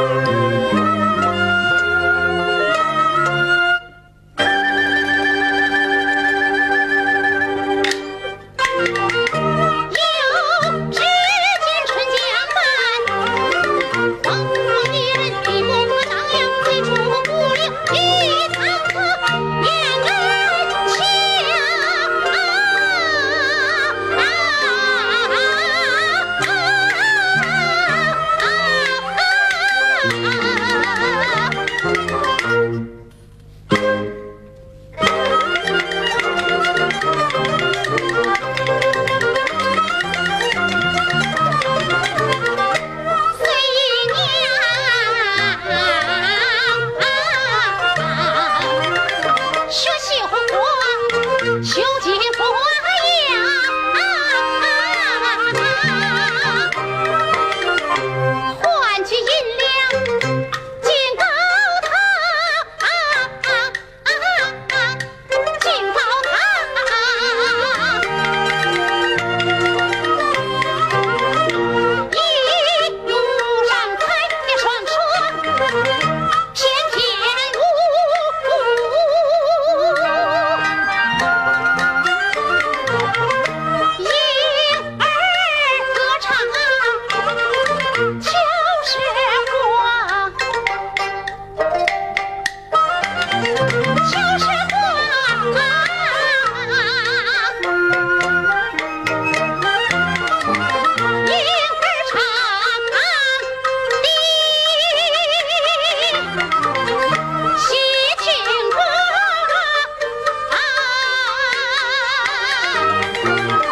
有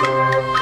咱向